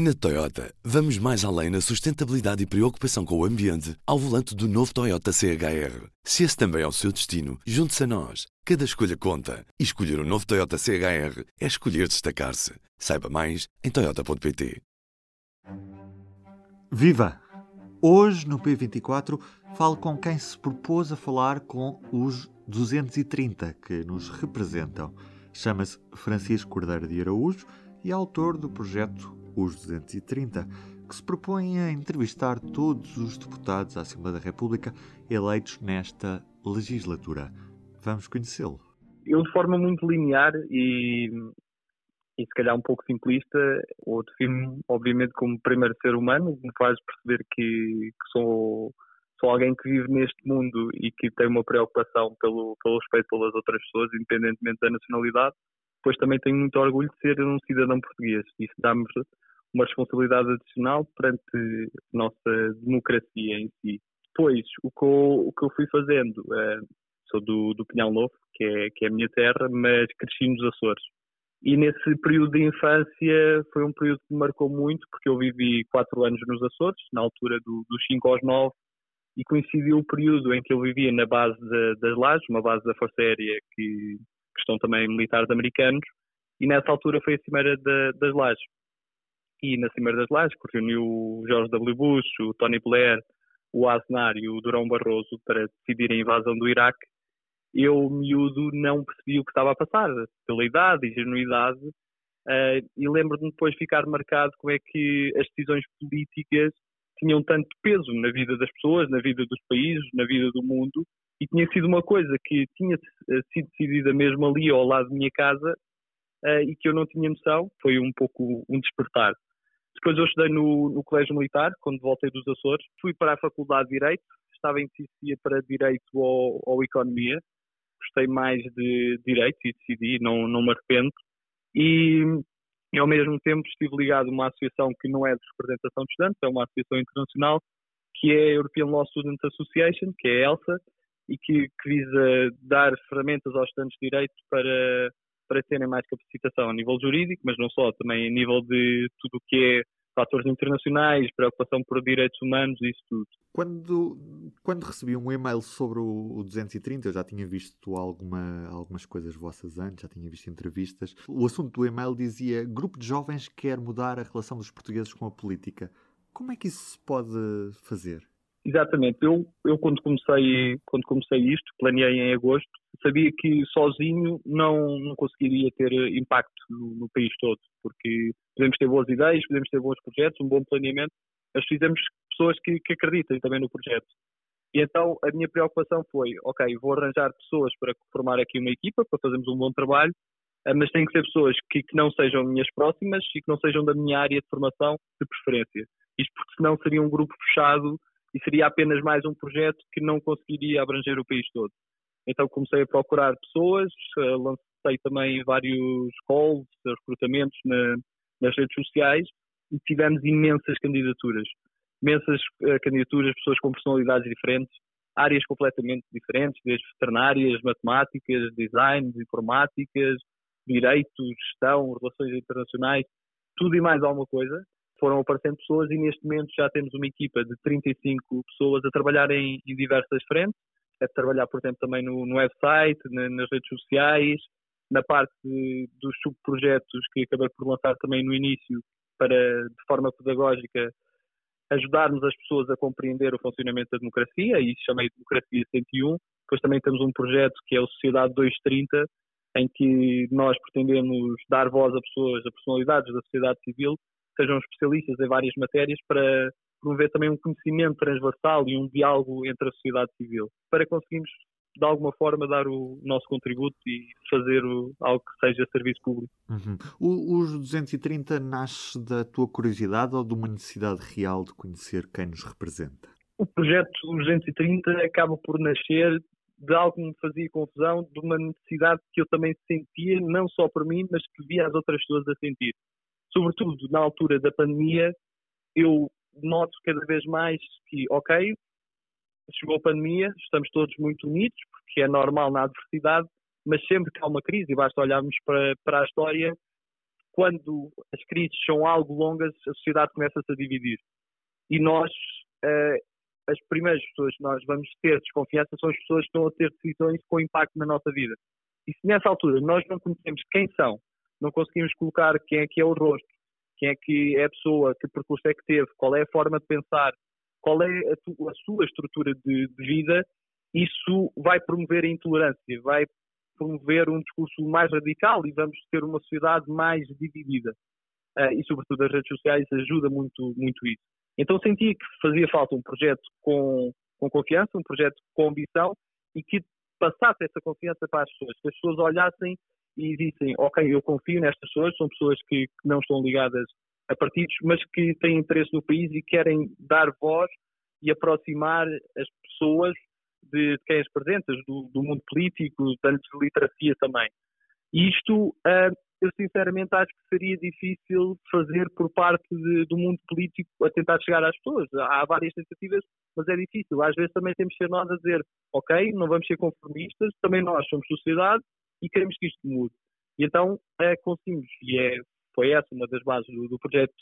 Na Toyota, vamos mais além na sustentabilidade e preocupação com o ambiente ao volante do novo Toyota CHR. Se esse também é o seu destino, junte-se a nós. Cada escolha conta. E escolher o um novo Toyota CHR é escolher destacar-se. Saiba mais em Toyota.pt. Viva! Hoje, no P24, falo com quem se propôs a falar com os 230 que nos representam. Chama-se Francisco Cordeiro de Araújo e é autor do projeto os 230, que se propõem a entrevistar todos os deputados à Assembleia da República eleitos nesta legislatura. Vamos conhecê-lo. Eu, de forma muito linear e, e se calhar um pouco simplista, o defino obviamente como primeiro ser humano, me faz perceber que, que sou, sou alguém que vive neste mundo e que tem uma preocupação pelo, pelo respeito pelas outras pessoas, independentemente da nacionalidade. Depois também tenho muito orgulho de ser um cidadão português. Isso dá-me uma responsabilidade adicional perante a nossa democracia em si. Depois, o que eu, o que eu fui fazendo, uh, sou do, do Pinhal Novo, que é, que é a minha terra, mas cresci nos Açores. E nesse período de infância foi um período que me marcou muito, porque eu vivi quatro anos nos Açores, na altura do, dos 5 aos 9, e coincidiu o período em que eu vivia na base das Lajes, uma base da Força Aérea que, que estão também militares americanos, e nessa altura foi a Cimeira de, das Lajes e na Cimeira das Lajes, que reuniu o George W. Bush, o Tony Blair, o Aznar e o Durão Barroso para decidir a invasão do Iraque, eu, miúdo, não percebi o que estava a passar, pela idade ingenuidade, uh, e lembro-me depois de ficar marcado como é que as decisões políticas tinham tanto peso na vida das pessoas, na vida dos países, na vida do mundo, e tinha sido uma coisa que tinha eh, sido decidida mesmo ali ao lado da minha casa uh, e que eu não tinha noção, foi um pouco um despertar. Depois eu estudei no, no Colégio Militar, quando voltei dos Açores. Fui para a Faculdade de Direito, estava em decisão para Direito ou, ou Economia. Gostei mais de Direito e decidi, não, não me arrependo. E, e ao mesmo tempo estive ligado a uma associação que não é de representação de estudantes, é uma associação internacional, que é a European Law Students Association, que é a ELSA, e que, que visa dar ferramentas aos estudantes de Direito para para terem mais capacitação a nível jurídico, mas não só, também a nível de tudo o que é fatores internacionais, preocupação por direitos humanos, isso tudo. Quando, quando recebi um e-mail sobre o, 230, eu já tinha visto alguma, algumas coisas vossas antes, já tinha visto entrevistas. O assunto do e-mail dizia: Grupo de jovens quer mudar a relação dos portugueses com a política. Como é que isso se pode fazer? Exatamente. Eu, eu quando, comecei, quando comecei isto, planeei em agosto, sabia que sozinho não, não conseguiria ter impacto no, no, país todo, porque podemos ter boas ideias, podemos ter bons projetos, um bom planeamento, mas precisamos de pessoas que, que acreditem também no projeto. E então a minha preocupação foi, ok, vou arranjar pessoas para formar aqui uma equipa, para fazermos um bom trabalho, eh, mas tem que ser pessoas que, que não sejam minhas próximas e que não sejam da minha área de formação de preferência. Isto porque senão seria um grupo fechado e seria apenas mais um projeto que não conseguiria abranger o país todo. Então comecei a procurar pessoas, eh, lancei também vários calls, recrutamentos na, nas redes sociais e tivemos imensas candidaturas. Imensas uh, candidaturas, pessoas com personalidades diferentes, áreas completamente diferentes, desde veterinárias, matemáticas, design, informáticas, direito, gestão, relações internacionais, tudo e mais alguma coisa. Foram aparecendo pessoas e neste momento já temos uma equipa de 35 pessoas a trabalhar em, em diversas frentes é trabalhar, por exemplo, também no, no website, na, nas redes sociais, na parte de, dos subprojetos que acabei por lançar também no início, para, de forma pedagógica, ajudarmos as pessoas a compreender o funcionamento da democracia, e isso chamei Democracia 101. Depois também temos um projeto que é o Sociedade 230, em que nós pretendemos dar voz a pessoas, a personalidades da sociedade civil, sejam especialistas em várias matérias para promover também um conhecimento transversal e um diálogo entre a sociedade civil, para conseguirmos de alguma forma dar o nosso contributo e fazer o, algo que seja serviço público. Uhum. O, os 230 nasce da tua curiosidade ou de uma necessidade real de conhecer quem nos representa? O projeto 230 acaba por nascer de algo que me fazia confusão, de uma necessidade que eu também sentia, não só por mim, mas que via as outras pessoas a sentir. Sobretudo na altura da pandemia, eu noto cada vez mais que, ok, chegou a pandemia, estamos todos muito unidos, porque é normal na adversidade, mas sempre que há uma crise, e basta olharmos para, para a história, quando as crises são algo longas, a sociedade começa-se a dividir. E nós, uh, as primeiras pessoas que nós vamos ter desconfiança são as pessoas que estão a ter decisões com impacto na nossa vida. E se nessa altura nós não conhecemos quem são, não conseguimos colocar quem é que é o rosto, quem é que é a pessoa, que percurso é que teve, qual é a forma de pensar, qual é a, tu, a sua estrutura de, de, vida, isso vai promover a intolerância, vai promover um discurso mais radical e vamos ter uma sociedade mais dividida. Uh, e, sobretudo, as redes sociais ajudam muito, muito isso. Então, senti que fazia falta um projeto com, com confiança, um projeto com ambição e que passasse essa confiança para as pessoas, que as pessoas olhassem e dissem, ok, eu confio nestas pessoas, são pessoas que, não estão ligadas a partidos, mas que têm interesse no país e querem dar voz e aproximar as pessoas de, de quem as apresentas, do, do, mundo político, de literacia também. Isto, uh, eu sinceramente acho que seria difícil fazer por parte de, do mundo político a tentar chegar às pessoas. Há várias tentativas, mas é difícil. Às vezes também temos que ser nós a dizer, ok, não vamos ser conformistas, também nós somos sociedade e queremos que isto mude. E então uh, conseguimos, e é, foi essa uma das bases do, do projeto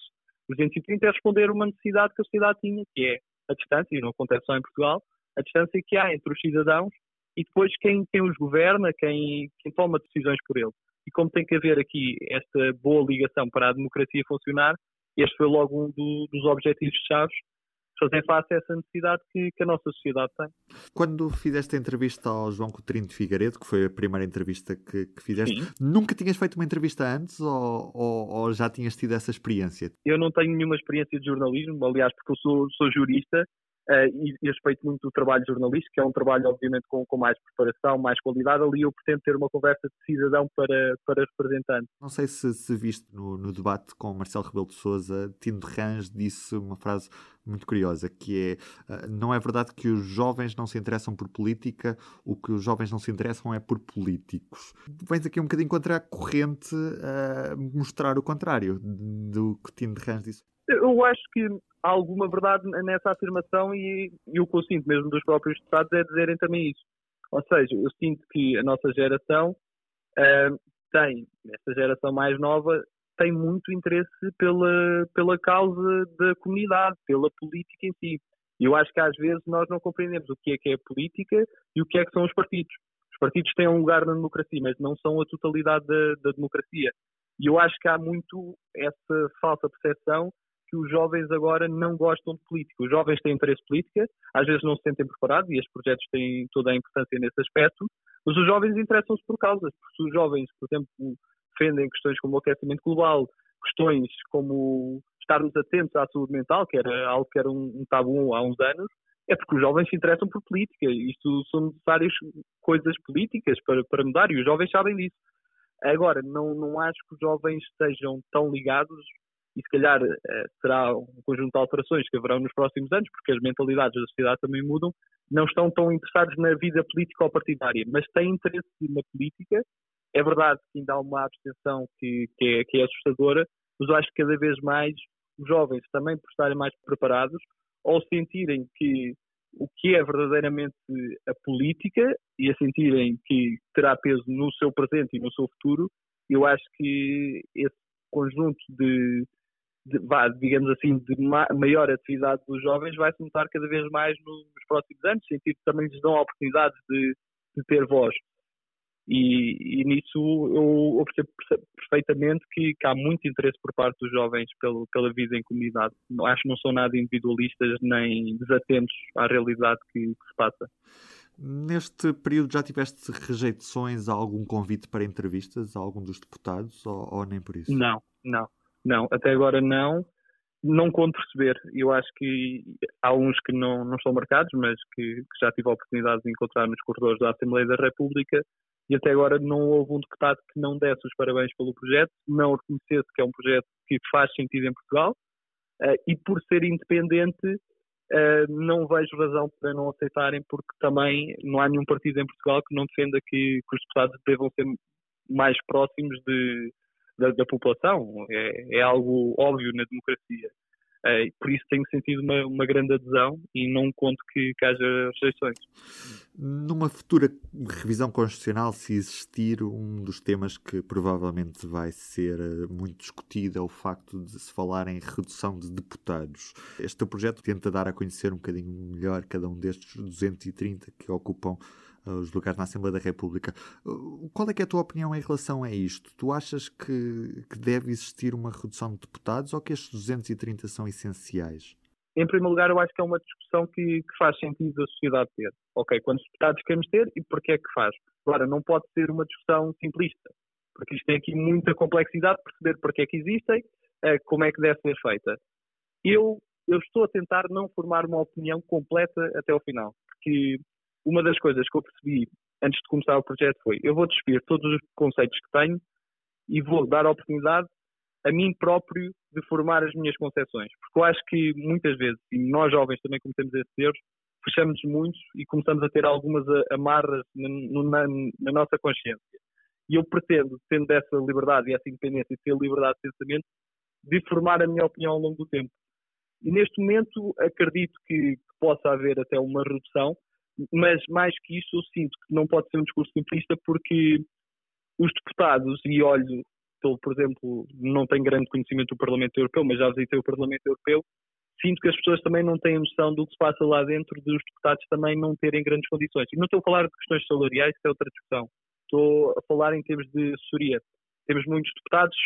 230, é responder uma necessidade que a sociedade tinha, que é a distância, e não acontece só em Portugal, a distância que há entre os cidadãos e depois quem, quem os governa, quem, quem toma decisões por eles. E como tem que haver aqui esta boa ligação para a democracia funcionar, este foi logo um do, dos objetivos-chave fazer face a essa necessidade que, que, a nossa sociedade tem. Quando fizeste a entrevista ao João Coutinho de Figueiredo, que foi a primeira entrevista que, que fizeste, Sim. nunca tinhas feito uma entrevista antes ou, ou, ou, já tinhas tido essa experiência? Eu não tenho nenhuma experiência de jornalismo, aliás, porque eu sou, sou jurista Uh, e, e, respeito muito o trabalho jornalístico, que é um trabalho, obviamente, com, com, mais preparação, mais qualidade. Ali eu pretendo ter uma conversa de cidadão para, para representante. Não sei se, se viste no, no, debate com Marcelo Rebelo de Souza, Tino de Rãs disse uma frase muito curiosa, que é uh, não é verdade que os jovens não se interessam por política, o que os jovens não se interessam é por políticos. Vens aqui um bocadinho contra a corrente a uh, mostrar o contrário do que Tino de Rãs disse. Eu acho que há alguma verdade nessa afirmação e, e o que eu sinto mesmo dos próprios deputados é dizerem também isso. Ou seja, eu sinto que a nossa geração uh, tem, esta geração mais nova, tem muito interesse pela, pela causa da comunidade, pela política em si. E eu acho que às vezes nós não compreendemos o que é que é a política e o que é que são os partidos. Os partidos têm um lugar na democracia, mas não são a totalidade da, da democracia. E eu acho que há muito essa falsa percepção que os jovens agora não gostam de política. Os jovens têm interesse política, às vezes não se sentem preparados e estes projetos têm toda a importância nesse aspecto, mas os jovens interessam-se por causas. Porque se os jovens, por exemplo, defendem questões como o aquecimento global, questões como estarmos atentos à saúde mental, que era algo que era um, tabu há uns anos, é porque os jovens se interessam por política. Isto são necessárias coisas políticas para, para mudar e os jovens sabem disso. Agora, não, não acho que os jovens estejam tão ligados e se calhar eh, será um conjunto de alterações que haverão nos próximos anos, porque as mentalidades da sociedade também mudam, não estão tão interessados na vida política ou partidária, mas têm interesse na política. É verdade que ainda há uma abstenção que, que, é, que é assustadora, mas eu acho que cada vez mais os jovens, também por estarem mais preparados, ou sentirem que o que é verdadeiramente a política e a sentirem que terá peso no seu presente e no seu futuro, eu acho que esse conjunto de, de, vá, digamos assim, de ma maior atividade dos jovens vai se notar cada vez mais nos próximos anos, sentir que também lhes dão oportunidades de, de ter voz. E, e, nisso eu, eu percebo perfeitamente que, que, há muito interesse por parte dos jovens pelo, pela vida em comunidade. Acho que não são nada individualistas nem desatentos à realidade que, que se passa. Neste período já tiveste rejeições a algum convite para entrevistas a algum dos deputados ou, ou nem por isso? Não, não. Não, até agora não. Não conto perceber. Eu acho que há uns que não, não estão marcados, mas que, que já tive a oportunidade de encontrar nos corredores da Assembleia da República e até agora não houve um deputado que não desse os parabéns pelo projeto, não reconhecesse que é um projeto que faz sentido em Portugal uh, e por ser independente uh, não vejo razão para não aceitarem porque também não há nenhum partido em Portugal que não defenda que, que os deputados devam ser mais próximos de, da, da população. É, é, algo óbvio na democracia. Uh, por isso tenho sentido uma, uma grande adesão e não conto que, que haja rejeições. Numa futura revisão constitucional, se existir um dos temas que provavelmente vai ser eh, muito discutido é o facto de se falar em redução de deputados. Este projeto tenta dar a conhecer um bocadinho melhor cada um destes 230 que ocupam os lugares na Assembleia da República. Qual é, é a tua opinião em relação a isto? Tu achas que, que deve existir uma redução de deputados ou que estes 230 são essenciais? Em primeiro lugar, eu acho que é uma discussão que, que faz sentido a sociedade ter. Ok, quantos deputados queremos ter e porquê é que faz? Agora, não pode ser uma discussão simplista, porque isto tem aqui muita complexidade, perceber porquê é que existem, eh, como é que deve ser feita. Eu, eu estou a tentar não formar uma opinião completa até ao final, porque uma das coisas que eu percebi antes de começar o projeto foi: eu vou despir todos os conceitos que tenho e vou dar a oportunidade a mim próprio de formar as minhas concepções. Porque eu acho que muitas vezes, e nós jovens também cometemos esses erros, fechamos muito e começamos a ter algumas amarras na, na, na nossa consciência. E eu pretendo, tendo essa liberdade e essa independência e ter liberdade de pensamento, de formar a minha opinião ao longo do tempo. E neste momento acredito que, que possa haver até uma redução, mas mais que isso eu sinto que não pode ser um discurso simplista porque os deputados, e olho, pelo, por exemplo, não tenho grande conhecimento do Parlamento Europeu, mas já visitei o Parlamento Europeu, sinto que as pessoas também não têm noção do que se passa lá dentro, dos deputados também não terem grandes condições. E não estou a falar de questões salariais, que é outra discussão. Estou a falar em termos de assessoria. Temos muitos deputados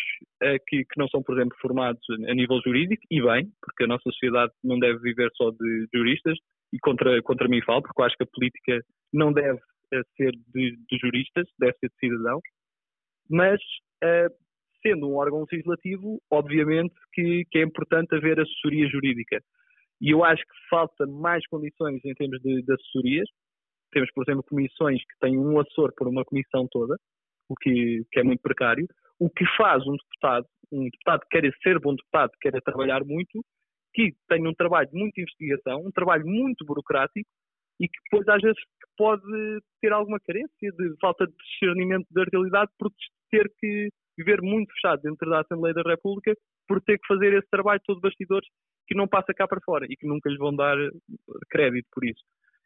uh, que, que, não são, por exemplo, formados a nível jurídico, e bem, porque a nossa sociedade não deve viver só de juristas, e contra, contra mim falo, porque eu acho que a política não deve uh, ser de, de, juristas, deve ser de cidadãos, mas uh, sendo um órgão legislativo, obviamente que, que, é importante haver assessoria jurídica. E eu acho que falta mais condições em termos de, de assessorias. Temos, por exemplo, comissões que têm um assessor por uma comissão toda, o que, que é muito precário. O que faz um deputado, um deputado que quer ser bom deputado, quer trabalhar muito, que tem um trabalho de muita investigação, um trabalho muito burocrático e que depois às vezes pode ter alguma carência de falta de discernimento da realidade por ter que viver muito fechado dentro da Assembleia da República por ter que fazer esse trabalho todo de bastidores que não passa cá para fora e que nunca lhe vão dar crédito por isso.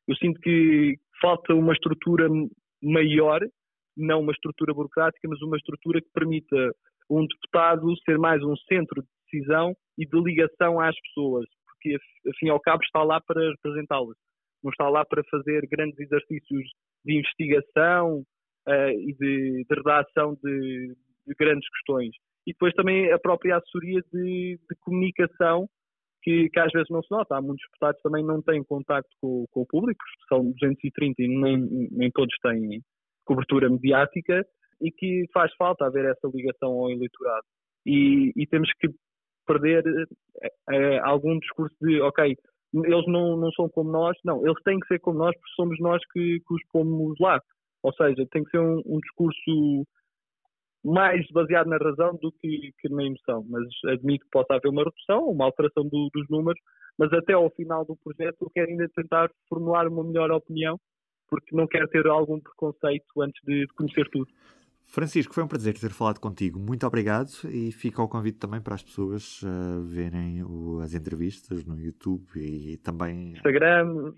Eu sinto que falta uma estrutura maior, não uma estrutura burocrática, mas uma estrutura que permita um deputado ser mais um centro de decisão e de ligação às pessoas, porque afim ao cabo está lá para representá-las, não está lá para fazer grandes exercícios de investigação uh, e de, de redação de, de, grandes questões. E depois também a própria assessoria de, de comunicação, que, que, às vezes não se nota. Há muitos deputados também não têm contacto com, com o público, são 230 e nem, nem todos têm cobertura mediática, e que faz falta haver essa ligação ao eleitorado. E, e temos que perder é, algum discurso de, ok, eles não, não são como nós, não, eles têm que ser como nós porque somos nós que, que os pomos lá. Ou seja, tem que ser um, um discurso mais baseado na razão do que, que, na emoção. Mas admito que possa haver uma redução, uma alteração do, dos números, mas até ao final do projeto eu quero ainda tentar formular uma melhor opinião, porque não quero ter algum preconceito antes de, de conhecer tudo. Francisco, foi um prazer ter falado contigo. Muito obrigado e fica o convite também para as pessoas uh, verem o, as entrevistas no YouTube e também. Instagram,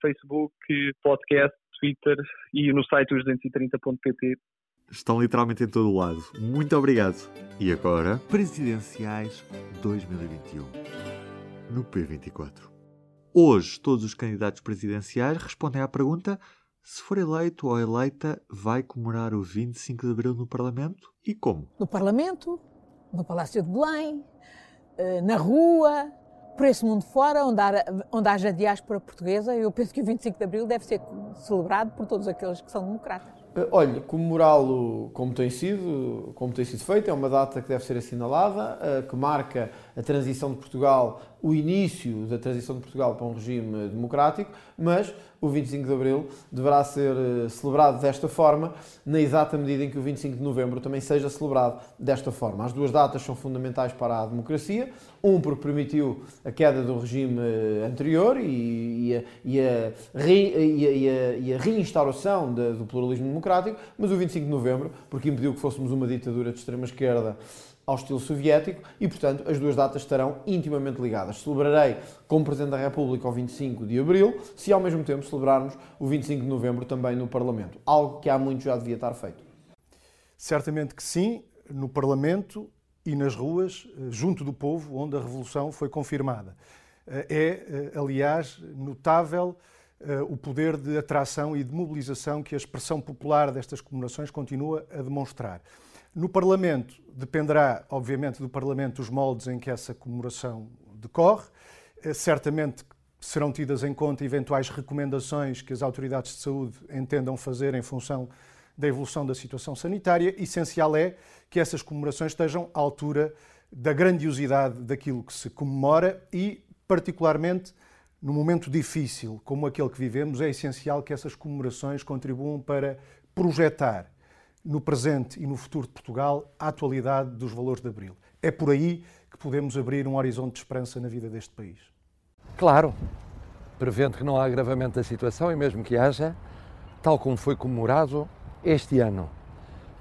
Facebook, podcast, Twitter e no site os 230.pt. Estão literalmente em todo o lado. Muito obrigado. E agora, Presidenciais 2021 no P24. Hoje, todos os candidatos presidenciais respondem à pergunta se for eleito ou eleita, vai comemorar o 25 de Abril no Parlamento e como? No Parlamento, no Palácio de Belém, eh, na rua, por esse mundo fora, onde, há, onde haja diáspora portuguesa. Eu penso que o 25 de Abril deve ser celebrado por todos aqueles que são democratas. Eh, olha, comemorá-lo como tem sido, como tem sido feito, é uma data que deve ser assinalada, eh, que marca a transição de Portugal, o início da transição de Portugal para um regime democrático, mas o 25 de Abril deverá ser eh, celebrado desta forma, na exata medida em que o 25 de Novembro também seja celebrado desta forma. As duas datas são fundamentais para a democracia, um porque permitiu a queda do regime eh, anterior e, e, a, e, a, e, a, a, reinstauração de, do pluralismo democrático, mas o 25 de Novembro porque impediu que fôssemos uma ditadura de extrema-esquerda ao estilo soviético e, portanto, as duas datas estarão intimamente ligadas. Celebrarei como Presidente da República o 25 de Abril, se ao mesmo tempo celebrarmos o 25 de Novembro também no Parlamento, algo que há muito já devia estar feito. Certamente que sim, no Parlamento e nas ruas, eh, junto do povo, onde a Revolução foi confirmada. Eh, é, eh, aliás, notável o poder de atração e de mobilização que a expressão popular destas comemorações continua a demonstrar. No Parlamento, dependerá, obviamente, do Parlamento os moldes em que essa comemoração decorre. Certamente serão tidas em conta eventuais recomendações que as autoridades de saúde entendam fazer em função da evolução da situação sanitária. Essencial é que essas comemorações estejam à altura da grandiosidade daquilo que se comemora e, particularmente, no momento difícil como aquele que vivemos, é essencial que essas comemorações contribuam para projetar no presente e no futuro de Portugal a atualidade dos valores de Abril. É por aí que podemos abrir um horizonte de esperança na vida deste país. Claro, prevendo que não há agravamento da situação e mesmo que haja, tal como foi comemorado este ano,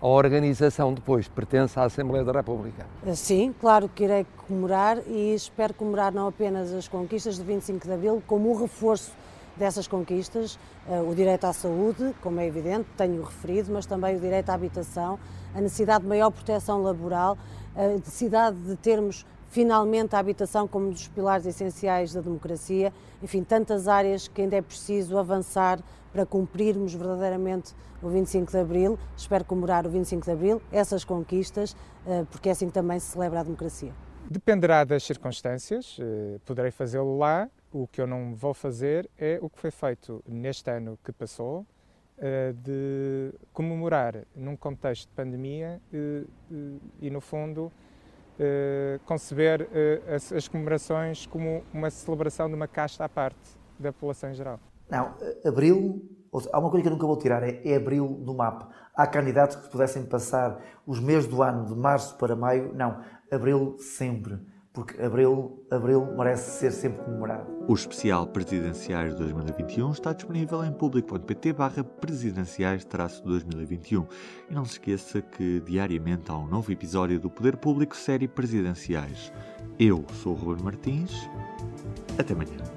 a organização depois pertence à Assembleia da República? Sim, claro que irei comemorar e espero comemorar não apenas as conquistas de 25 de Abril, como o reforço dessas conquistas, eh, o direito à saúde, como é evidente, tenho referido, mas também o direito à habitação, a necessidade de maior proteção laboral, a necessidade de termos finalmente a habitação como um dos pilares essenciais da democracia, enfim, tantas áreas que ainda é preciso avançar para cumprirmos verdadeiramente o 25 de Abril. Espero comemorar o 25 de Abril, essas conquistas, eh, porque é assim que também se celebra a democracia. Dependerá das circunstâncias, eh, poderei fazê-lo lá. O que eu não vou fazer é o que foi feito neste ano que passou, eh, de comemorar num contexto de pandemia e, no fundo, conceber as comemorações como uma celebração de uma casta à parte da população em geral. Não, abril, há uma coisa que eu nunca vou tirar, é, é abril do mapa. Há candidatos que pudessem passar os meses do ano, de março para maio, não, abril sempre, porque abril, abril merece ser sempre comemorado. O especial Presidenciais 2021 está disponível em público.pt barra presidenciais-2021 e não se esqueça que diariamente há um novo episódio do Poder Público série Presidenciais. Eu sou o Ruben Martins, até amanhã.